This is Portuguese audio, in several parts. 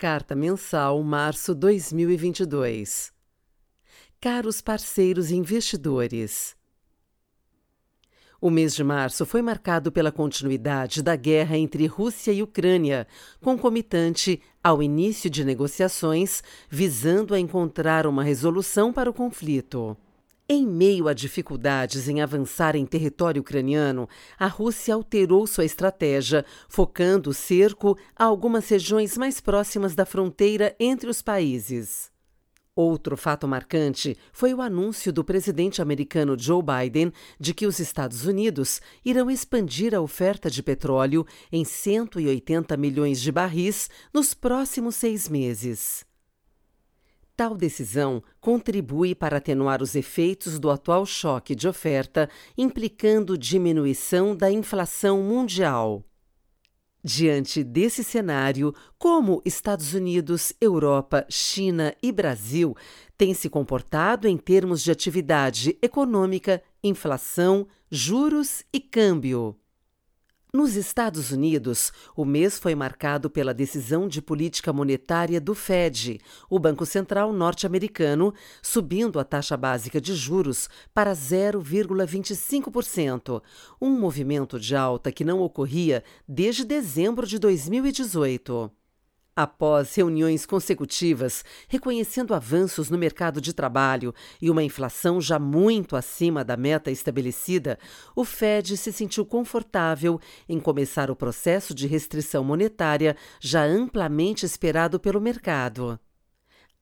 Carta Mensal, março 2022. Caros parceiros investidores, o mês de março foi marcado pela continuidade da guerra entre Rússia e Ucrânia, concomitante ao início de negociações visando a encontrar uma resolução para o conflito. Em meio a dificuldades em avançar em território ucraniano, a Rússia alterou sua estratégia, focando o cerco a algumas regiões mais próximas da fronteira entre os países. Outro fato marcante foi o anúncio do presidente americano Joe Biden de que os Estados Unidos irão expandir a oferta de petróleo em 180 milhões de barris nos próximos seis meses. Tal decisão contribui para atenuar os efeitos do atual choque de oferta, implicando diminuição da inflação mundial. Diante desse cenário, como Estados Unidos, Europa, China e Brasil têm se comportado em termos de atividade econômica, inflação, juros e câmbio? Nos Estados Unidos, o mês foi marcado pela decisão de política monetária do Fed, o Banco Central norte-americano, subindo a taxa básica de juros para 0,25%, um movimento de alta que não ocorria desde dezembro de 2018. Após reuniões consecutivas reconhecendo avanços no mercado de trabalho e uma inflação já muito acima da meta estabelecida, o Fed se sentiu confortável em começar o processo de restrição monetária já amplamente esperado pelo mercado.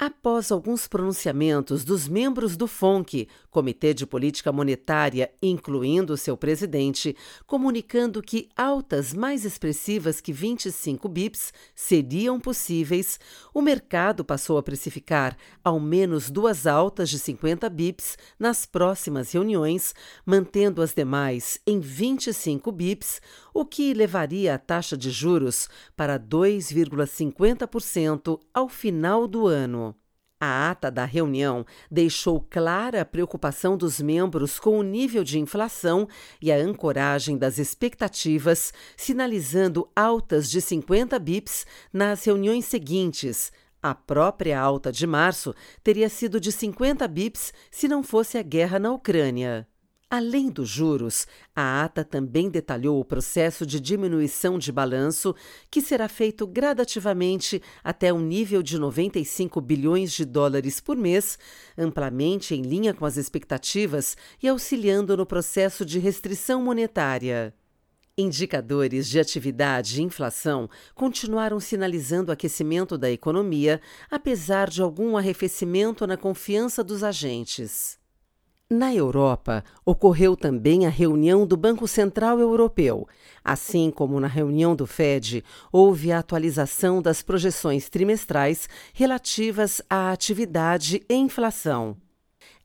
Após alguns pronunciamentos dos membros do FONC, Comitê de Política Monetária, incluindo seu presidente, comunicando que altas mais expressivas que 25 bips seriam possíveis, o mercado passou a precificar ao menos duas altas de 50 bips nas próximas reuniões, mantendo as demais em 25 bips, o que levaria a taxa de juros para 2,50% ao final do ano. A ata da reunião deixou clara a preocupação dos membros com o nível de inflação e a ancoragem das expectativas, sinalizando altas de 50 bips nas reuniões seguintes. A própria alta de março teria sido de 50 bips se não fosse a guerra na Ucrânia. Além dos juros, a ata também detalhou o processo de diminuição de balanço, que será feito gradativamente até um nível de 95 bilhões de dólares por mês, amplamente em linha com as expectativas e auxiliando no processo de restrição monetária. Indicadores de atividade e inflação continuaram sinalizando aquecimento da economia, apesar de algum arrefecimento na confiança dos agentes. Na Europa, ocorreu também a reunião do Banco Central Europeu. Assim como na reunião do Fed, houve a atualização das projeções trimestrais relativas à atividade e inflação.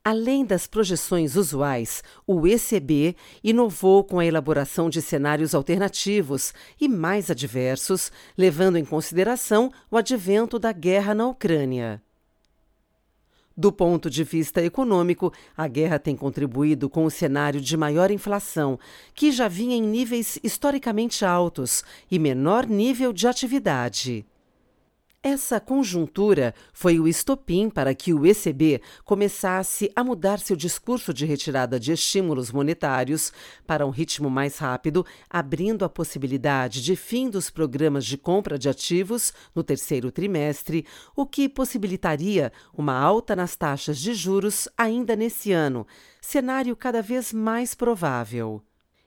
Além das projeções usuais, o ECB inovou com a elaboração de cenários alternativos e mais adversos, levando em consideração o advento da guerra na Ucrânia. Do ponto de vista econômico, a guerra tem contribuído com o cenário de maior inflação, que já vinha em níveis historicamente altos, e menor nível de atividade. Essa conjuntura foi o estopim para que o ECB começasse a mudar seu discurso de retirada de estímulos monetários para um ritmo mais rápido, abrindo a possibilidade de fim dos programas de compra de ativos no terceiro trimestre, o que possibilitaria uma alta nas taxas de juros ainda nesse ano, cenário cada vez mais provável.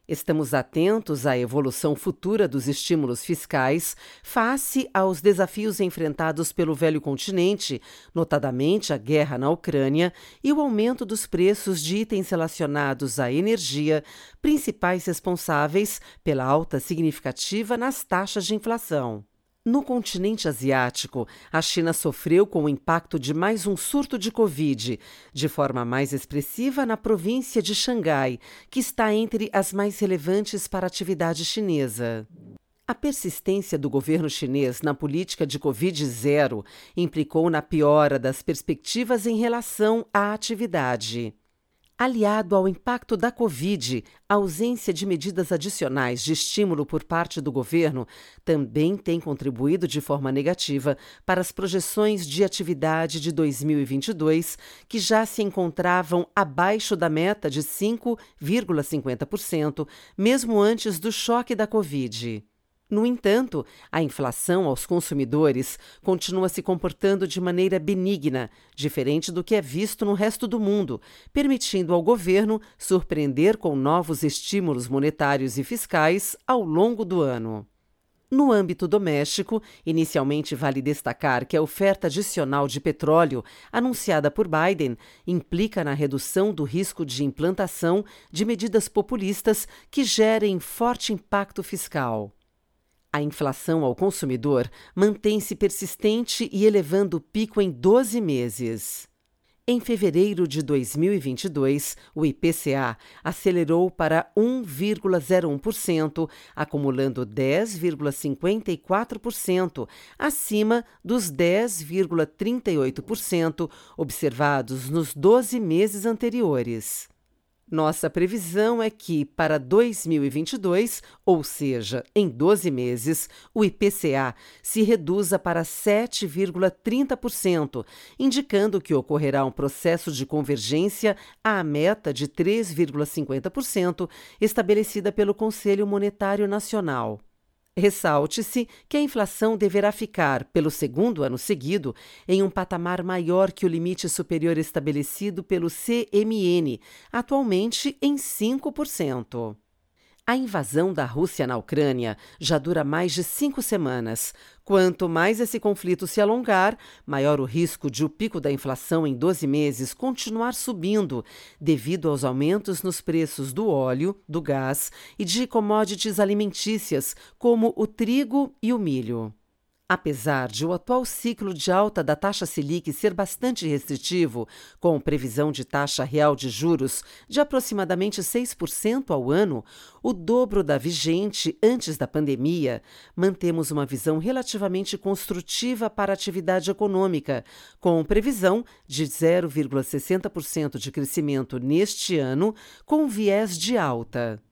Estamos atentos à evolução futura dos estímulos fiscais face aos desafios enfrentados pelo velho continente, notadamente a guerra na Ucrânia e o aumento dos preços de itens relacionados à energia, principais responsáveis pela alta significativa nas taxas de inflação. No continente asiático, a China sofreu com o impacto de mais um surto de Covid, de forma mais expressiva na província de Xangai, que está entre as mais relevantes para a atividade chinesa. A persistência do governo chinês na política de Covid zero implicou na piora das perspectivas em relação à atividade. Aliado ao impacto da Covid, a ausência de medidas adicionais de estímulo por parte do governo também tem contribuído de forma negativa para as projeções de atividade de 2022, que já se encontravam abaixo da meta de 5,50%, mesmo antes do choque da Covid. No entanto, a inflação aos consumidores continua se comportando de maneira benigna, diferente do que é visto no resto do mundo, permitindo ao governo surpreender com novos estímulos monetários e fiscais ao longo do ano. No âmbito doméstico, inicialmente vale destacar que a oferta adicional de petróleo anunciada por Biden implica na redução do risco de implantação de medidas populistas que gerem forte impacto fiscal. A inflação ao consumidor mantém-se persistente e elevando o pico em 12 meses. Em fevereiro de 2022, o IPCA acelerou para 1,01%, acumulando 10,54%, acima dos 10,38% observados nos 12 meses anteriores. Nossa previsão é que, para 2022, ou seja, em 12 meses, o IPCA se reduza para 7,30%, indicando que ocorrerá um processo de convergência à meta de 3,50% estabelecida pelo Conselho Monetário Nacional. Ressalte-se que a inflação deverá ficar, pelo segundo ano seguido, em um patamar maior que o limite superior estabelecido pelo CMN, atualmente em 5%. A invasão da Rússia na Ucrânia já dura mais de cinco semanas. Quanto mais esse conflito se alongar, maior o risco de o pico da inflação em 12 meses continuar subindo, devido aos aumentos nos preços do óleo, do gás e de commodities alimentícias, como o trigo e o milho. Apesar de o atual ciclo de alta da taxa Selic ser bastante restritivo, com previsão de taxa real de juros de aproximadamente 6% ao ano, o dobro da vigente antes da pandemia, mantemos uma visão relativamente construtiva para a atividade econômica, com previsão de 0,60% de crescimento neste ano, com viés de alta.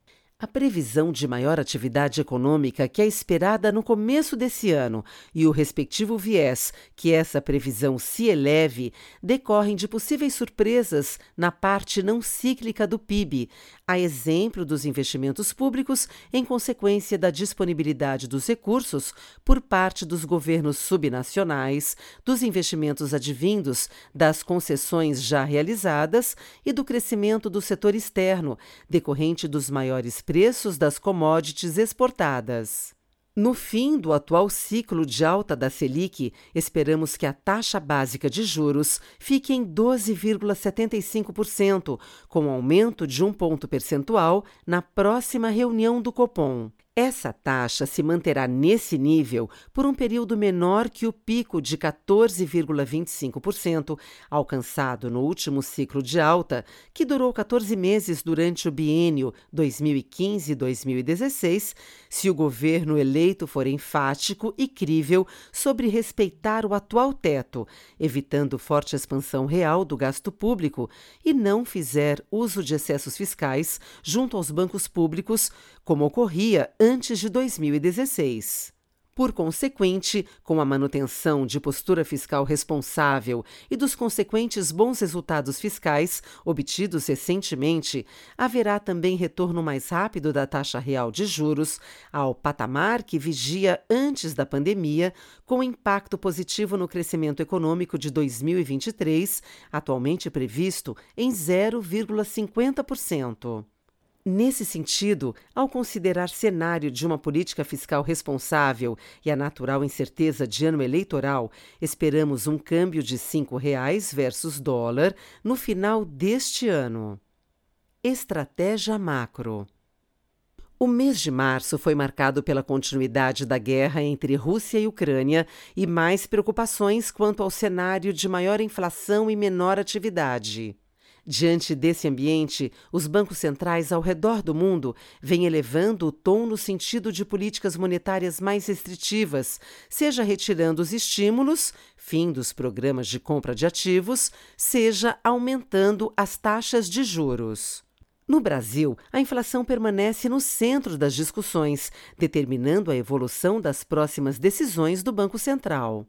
A previsão de maior atividade econômica que é esperada no começo desse ano e o respectivo viés que essa previsão se eleve decorrem de possíveis surpresas na parte não cíclica do PIB, a exemplo dos investimentos públicos em consequência da disponibilidade dos recursos por parte dos governos subnacionais, dos investimentos advindos das concessões já realizadas e do crescimento do setor externo, decorrente dos maiores preços das commodities exportadas. No fim do atual ciclo de alta da Selic, esperamos que a taxa básica de juros fique em 12,75%, com aumento de um ponto percentual na próxima reunião do Copom. Essa taxa se manterá nesse nível por um período menor que o pico de 14,25% alcançado no último ciclo de alta, que durou 14 meses durante o biênio 2015-2016, se o governo eleito for enfático e crível sobre respeitar o atual teto, evitando forte expansão real do gasto público e não fizer uso de excessos fiscais junto aos bancos públicos, como ocorria antes de 2016. Por consequente, com a manutenção de postura fiscal responsável e dos consequentes bons resultados fiscais obtidos recentemente, haverá também retorno mais rápido da taxa real de juros ao patamar que vigia antes da pandemia, com impacto positivo no crescimento econômico de 2023, atualmente previsto em 0,50%. Nesse sentido, ao considerar cenário de uma política fiscal responsável e a natural incerteza de ano eleitoral, esperamos um câmbio de R$ reais versus dólar no final deste ano. Estratégia macro. O mês de março foi marcado pela continuidade da guerra entre Rússia e Ucrânia e mais preocupações quanto ao cenário de maior inflação e menor atividade. Diante desse ambiente, os bancos centrais ao redor do mundo vêm elevando o tom no sentido de políticas monetárias mais restritivas, seja retirando os estímulos, fim dos programas de compra de ativos, seja aumentando as taxas de juros. No Brasil, a inflação permanece no centro das discussões, determinando a evolução das próximas decisões do Banco Central.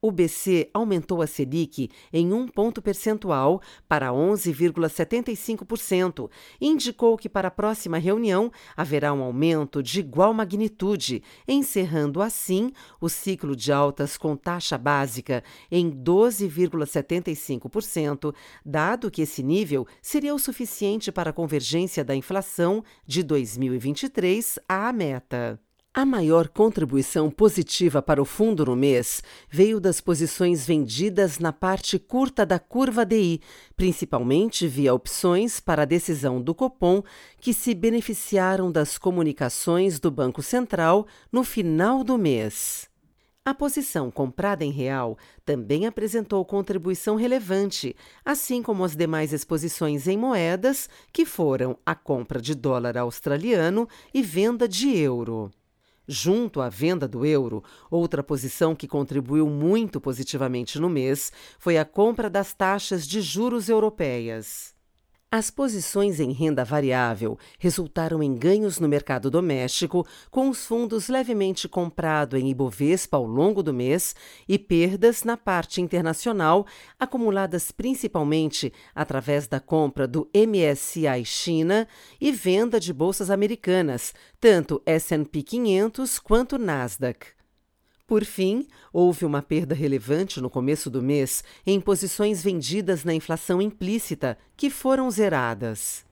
O BC aumentou a Selic em um ponto percentual para 11,75% e indicou que para a próxima reunião haverá um aumento de igual magnitude, encerrando assim o ciclo de altas com taxa básica em 12,75%, dado que esse nível seria o suficiente para a convergência da inflação de 2023 à meta. A maior contribuição positiva para o fundo no mês veio das posições vendidas na parte curta da curva DI, principalmente via opções para a decisão do Copom, que se beneficiaram das comunicações do Banco Central no final do mês. A posição comprada em real também apresentou contribuição relevante, assim como as demais exposições em moedas, que foram a compra de dólar australiano e venda de euro. Junto à venda do euro, outra posição que contribuiu muito positivamente no mês foi a compra das taxas de juros europeias. As posições em renda variável resultaram em ganhos no mercado doméstico, com os fundos levemente comprados em Ibovespa ao longo do mês e perdas na parte internacional, acumuladas principalmente através da compra do MSCI China e venda de bolsas americanas, tanto S&P 500 quanto Nasdaq. Por fim, houve uma perda relevante no começo do mês em posições vendidas na inflação implícita, que foram zeradas.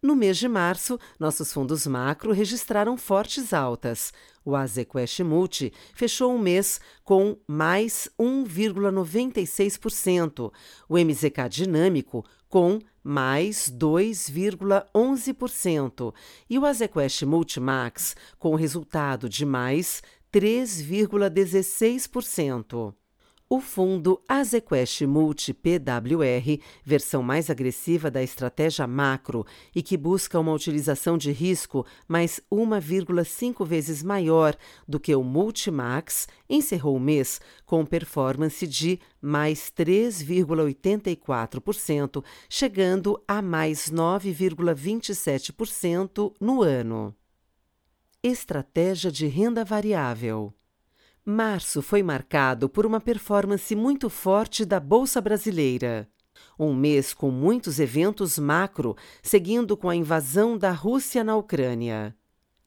No mês de março, nossos fundos macro registraram fortes altas. O Azequest Multi fechou o um mês com mais 1,96%, o MZK Dinâmico com mais 2,11% e o Azequest Multimax com resultado de mais 3,16%. O fundo Azequest Multi PWR, versão mais agressiva da estratégia macro e que busca uma utilização de risco mais 1,5 vezes maior do que o Multimax, encerrou o mês com performance de mais 3,84%, chegando a mais 9,27% no ano. Estratégia de renda variável. Março foi marcado por uma performance muito forte da Bolsa Brasileira. Um mês com muitos eventos macro, seguindo com a invasão da Rússia na Ucrânia.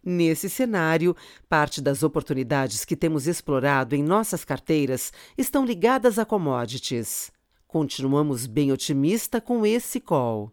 Nesse cenário, parte das oportunidades que temos explorado em nossas carteiras estão ligadas a commodities. Continuamos bem otimista com esse call.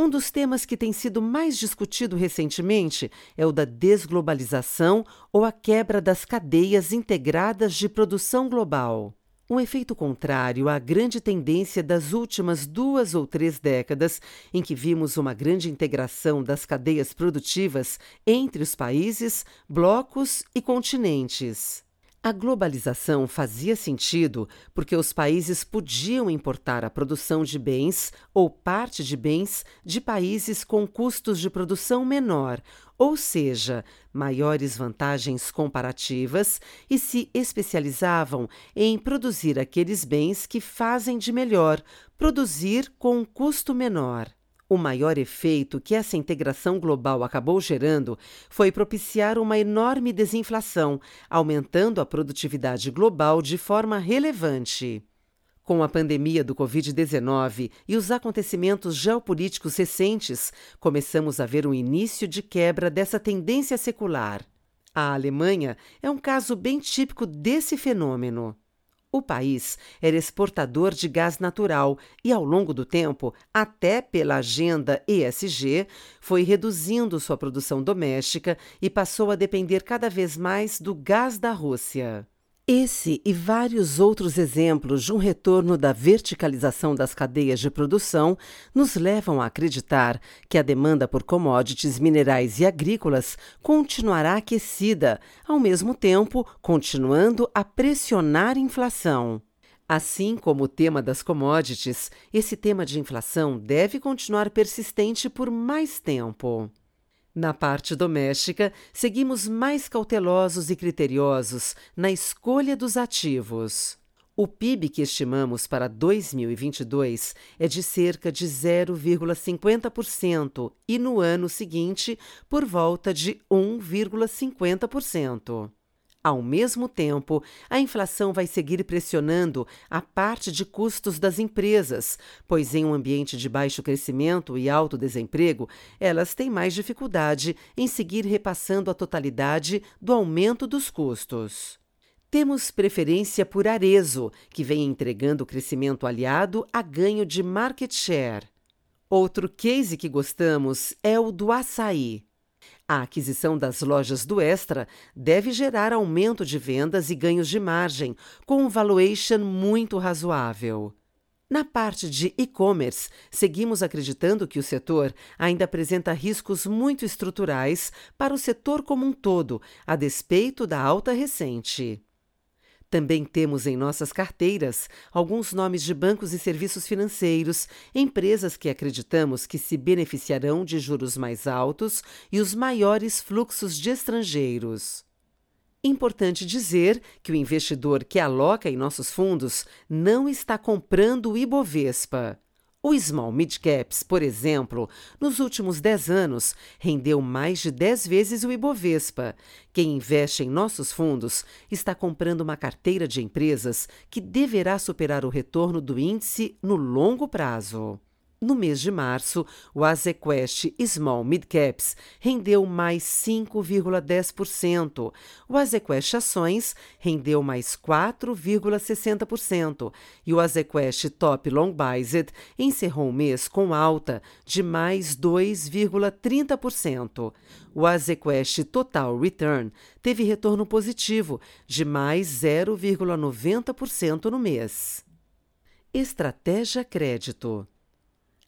Um dos temas que tem sido mais discutido recentemente é o da desglobalização ou a quebra das cadeias integradas de produção global. Um efeito contrário à grande tendência das últimas duas ou três décadas, em que vimos uma grande integração das cadeias produtivas entre os países, blocos e continentes. A globalização fazia sentido porque os países podiam importar a produção de bens ou parte de bens de países com custos de produção menor, ou seja, maiores vantagens comparativas, e se especializavam em produzir aqueles bens que fazem de melhor, produzir com um custo menor. O maior efeito que essa integração global acabou gerando foi propiciar uma enorme desinflação, aumentando a produtividade global de forma relevante. Com a pandemia do Covid-19 e os acontecimentos geopolíticos recentes, começamos a ver um início de quebra dessa tendência secular. A Alemanha é um caso bem típico desse fenômeno. O país era exportador de gás natural e, ao longo do tempo, até pela agenda ESG, foi reduzindo sua produção doméstica e passou a depender cada vez mais do gás da Rússia. Esse e vários outros exemplos de um retorno da verticalização das cadeias de produção nos levam a acreditar que a demanda por commodities minerais e agrícolas continuará aquecida, ao mesmo tempo continuando a pressionar a inflação. Assim como o tema das commodities, esse tema de inflação deve continuar persistente por mais tempo. Na parte doméstica, seguimos mais cautelosos e criteriosos na escolha dos ativos. O PIB que estimamos para 2022 é de cerca de 0,50% e no ano seguinte por volta de 1,50%. Ao mesmo tempo, a inflação vai seguir pressionando a parte de custos das empresas, pois, em um ambiente de baixo crescimento e alto desemprego, elas têm mais dificuldade em seguir repassando a totalidade do aumento dos custos. Temos preferência por Arezo, que vem entregando crescimento aliado a ganho de market share. Outro case que gostamos é o do açaí. A aquisição das lojas do Extra deve gerar aumento de vendas e ganhos de margem, com um valuation muito razoável. Na parte de e-commerce, seguimos acreditando que o setor ainda apresenta riscos muito estruturais para o setor como um todo, a despeito da alta recente. Também temos em nossas carteiras alguns nomes de bancos e serviços financeiros, empresas que acreditamos que se beneficiarão de juros mais altos e os maiores fluxos de estrangeiros. Importante dizer que o investidor que aloca em nossos fundos não está comprando o Ibovespa. O Small Mid Caps, por exemplo, nos últimos 10 anos rendeu mais de 10 vezes o Ibovespa. Quem investe em nossos fundos está comprando uma carteira de empresas que deverá superar o retorno do índice no longo prazo. No mês de março, o Azequest Small Mid Caps rendeu mais 5,10%. O Azequest Ações rendeu mais 4,60%. E o Azequest Top Long Biased encerrou o mês com alta de mais 2,30%. O Azequest Total Return teve retorno positivo de mais 0,90% no mês. Estratégia Crédito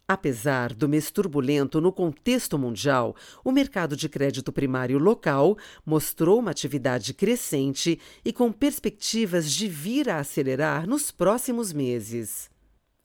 Apesar do mês turbulento no contexto mundial, o mercado de crédito primário local mostrou uma atividade crescente e com perspectivas de vir a acelerar nos próximos meses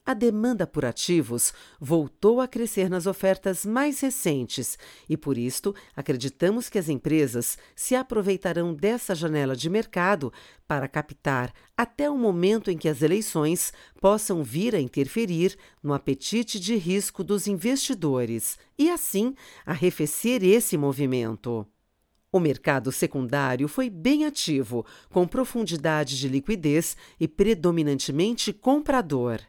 a demanda por ativos voltou a crescer nas ofertas mais recentes e, por isto, acreditamos que as empresas se aproveitarão dessa janela de mercado para captar até o momento em que as eleições possam vir a interferir no apetite de risco dos investidores e, assim, arrefecer esse movimento. O mercado secundário foi bem ativo, com profundidade de liquidez e predominantemente comprador.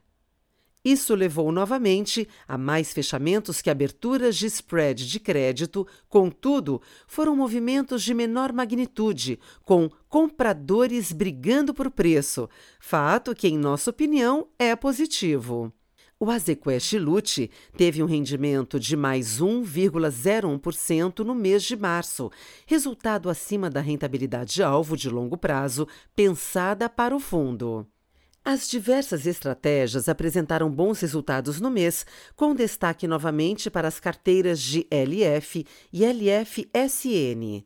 Isso levou novamente a mais fechamentos que aberturas de spread de crédito, contudo, foram movimentos de menor magnitude, com compradores brigando por preço, fato que, em nossa opinião, é positivo. O Azequest Lute teve um rendimento de mais 1,01% no mês de março, resultado acima da rentabilidade alvo de longo prazo pensada para o fundo. As diversas estratégias apresentaram bons resultados no mês, com destaque novamente para as carteiras de LF e LFSN.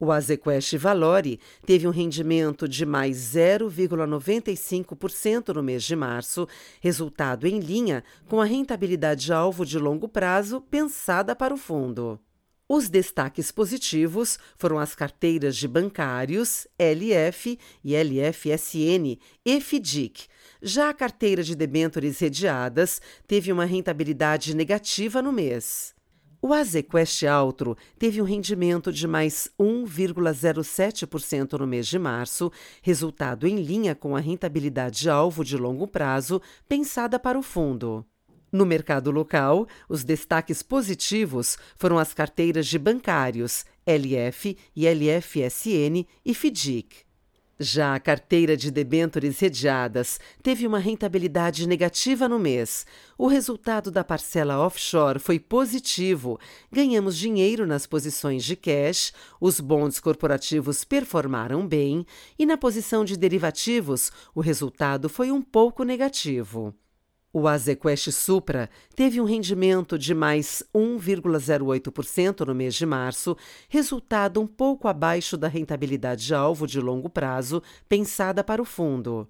O Azequest Valore teve um rendimento de mais 0,95% no mês de março, resultado em linha com a rentabilidade alvo de longo prazo pensada para o fundo. Os destaques positivos foram as carteiras de bancários, LF e LFSN e FDIC. Já a carteira de debêntures rediadas teve uma rentabilidade negativa no mês. O Azequest Altro teve um rendimento de mais 1,07% no mês de março, resultado em linha com a rentabilidade alvo de longo prazo pensada para o fundo. No mercado local, os destaques positivos foram as carteiras de bancários, LF e LFSN e FDIC. Já a carteira de debêntures rediadas teve uma rentabilidade negativa no mês. O resultado da parcela offshore foi positivo. Ganhamos dinheiro nas posições de cash, os bonds corporativos performaram bem e na posição de derivativos o resultado foi um pouco negativo. O Azequest Supra teve um rendimento de mais 1,08% no mês de março, resultado um pouco abaixo da rentabilidade alvo de longo prazo pensada para o fundo.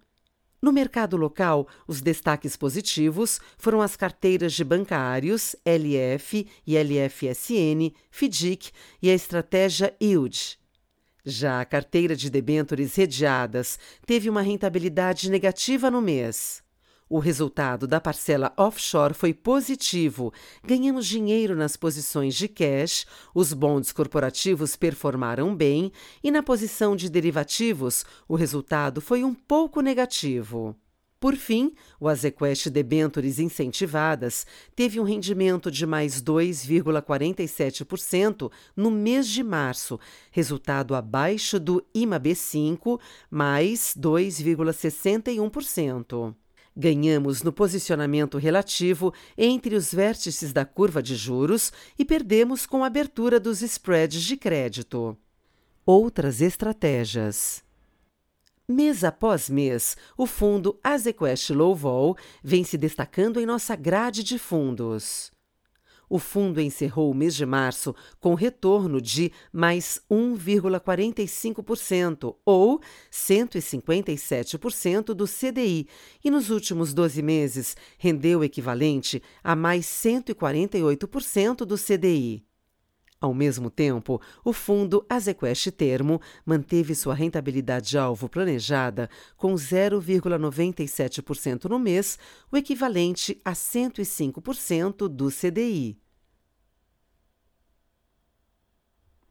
No mercado local, os destaques positivos foram as carteiras de bancários, LF e LFSN, FDIC e a estratégia Yield. Já a carteira de debêntures redeadas teve uma rentabilidade negativa no mês. O resultado da parcela offshore foi positivo. Ganhamos dinheiro nas posições de cash, os bonds corporativos performaram bem e na posição de derivativos o resultado foi um pouco negativo. Por fim, o Azequest Debentures incentivadas teve um rendimento de mais 2,47% no mês de março, resultado abaixo do IMAB5, mais 2,61%. Ganhamos no posicionamento relativo entre os vértices da curva de juros e perdemos com a abertura dos spreads de crédito. Outras estratégias. Mês após mês, o fundo Azequest Low Vol vem se destacando em nossa grade de fundos o fundo encerrou o mês de março com retorno de mais 1,45% ou 157% do CDI e nos últimos 12 meses rendeu o equivalente a mais 148% do CDI. Ao mesmo tempo, o fundo Azequest Termo manteve sua rentabilidade alvo planejada com 0,97% no mês, o equivalente a 105% do CDI.